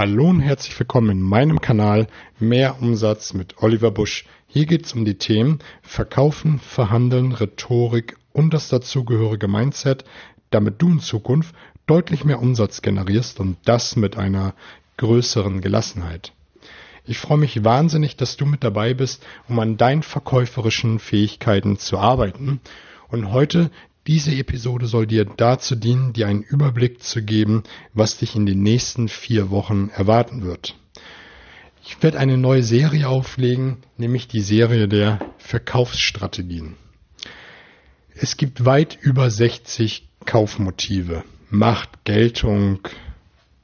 Hallo und herzlich willkommen in meinem Kanal Mehr Umsatz mit Oliver Busch. Hier geht es um die Themen Verkaufen, Verhandeln, Rhetorik und das dazugehörige Mindset, damit du in Zukunft deutlich mehr Umsatz generierst und das mit einer größeren Gelassenheit. Ich freue mich wahnsinnig, dass du mit dabei bist, um an deinen verkäuferischen Fähigkeiten zu arbeiten. Und heute diese Episode soll dir dazu dienen, dir einen Überblick zu geben, was dich in den nächsten vier Wochen erwarten wird. Ich werde eine neue Serie auflegen, nämlich die Serie der Verkaufsstrategien. Es gibt weit über 60 Kaufmotive. Macht, Geltung,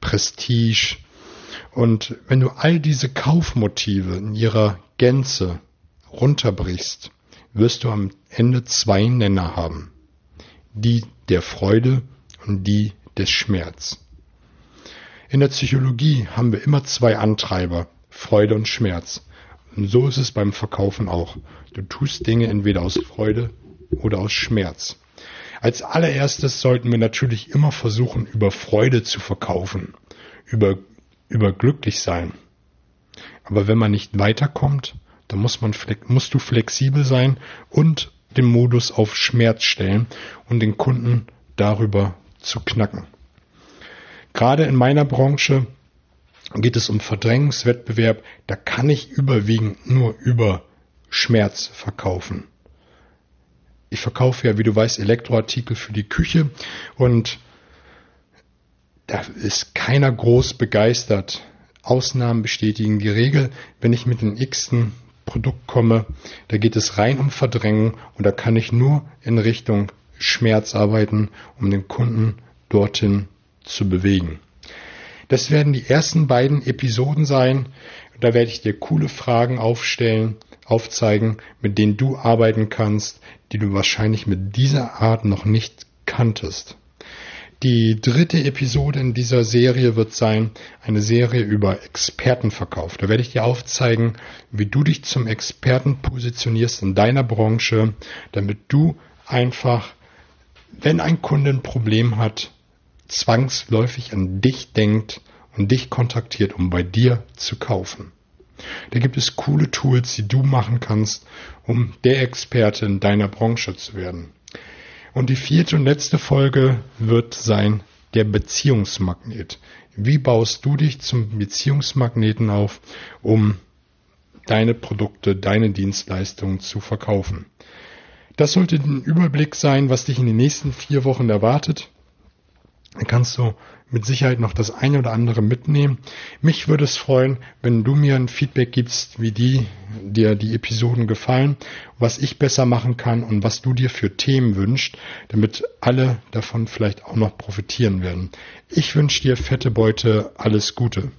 Prestige. Und wenn du all diese Kaufmotive in ihrer Gänze runterbrichst, wirst du am Ende zwei Nenner haben die der Freude und die des Schmerz. In der Psychologie haben wir immer zwei Antreiber, Freude und Schmerz. Und so ist es beim Verkaufen auch. Du tust Dinge entweder aus Freude oder aus Schmerz. Als allererstes sollten wir natürlich immer versuchen, über Freude zu verkaufen, über, über glücklich sein. Aber wenn man nicht weiterkommt, dann muss man, musst du flexibel sein und den Modus auf Schmerz stellen und den Kunden darüber zu knacken. Gerade in meiner Branche geht es um Verdrängungswettbewerb. Da kann ich überwiegend nur über Schmerz verkaufen. Ich verkaufe ja, wie du weißt, Elektroartikel für die Küche und da ist keiner groß begeistert. Ausnahmen bestätigen die Regel. Wenn ich mit den x-ten Produkt komme, da geht es rein um Verdrängen und da kann ich nur in Richtung Schmerz arbeiten, um den Kunden dorthin zu bewegen. Das werden die ersten beiden Episoden sein. Da werde ich dir coole Fragen aufstellen, aufzeigen, mit denen du arbeiten kannst, die du wahrscheinlich mit dieser Art noch nicht kanntest. Die dritte Episode in dieser Serie wird sein eine Serie über Expertenverkauf. Da werde ich dir aufzeigen, wie du dich zum Experten positionierst in deiner Branche, damit du einfach, wenn ein Kunde ein Problem hat, zwangsläufig an dich denkt und dich kontaktiert, um bei dir zu kaufen. Da gibt es coole Tools, die du machen kannst, um der Experte in deiner Branche zu werden. Und die vierte und letzte Folge wird sein der Beziehungsmagnet. Wie baust du dich zum Beziehungsmagneten auf, um deine Produkte, deine Dienstleistungen zu verkaufen? Das sollte ein Überblick sein, was dich in den nächsten vier Wochen erwartet. Kannst du mit Sicherheit noch das eine oder andere mitnehmen. Mich würde es freuen, wenn du mir ein Feedback gibst, wie die dir die Episoden gefallen, was ich besser machen kann und was du dir für Themen wünschst, damit alle davon vielleicht auch noch profitieren werden. Ich wünsche dir fette Beute, alles Gute.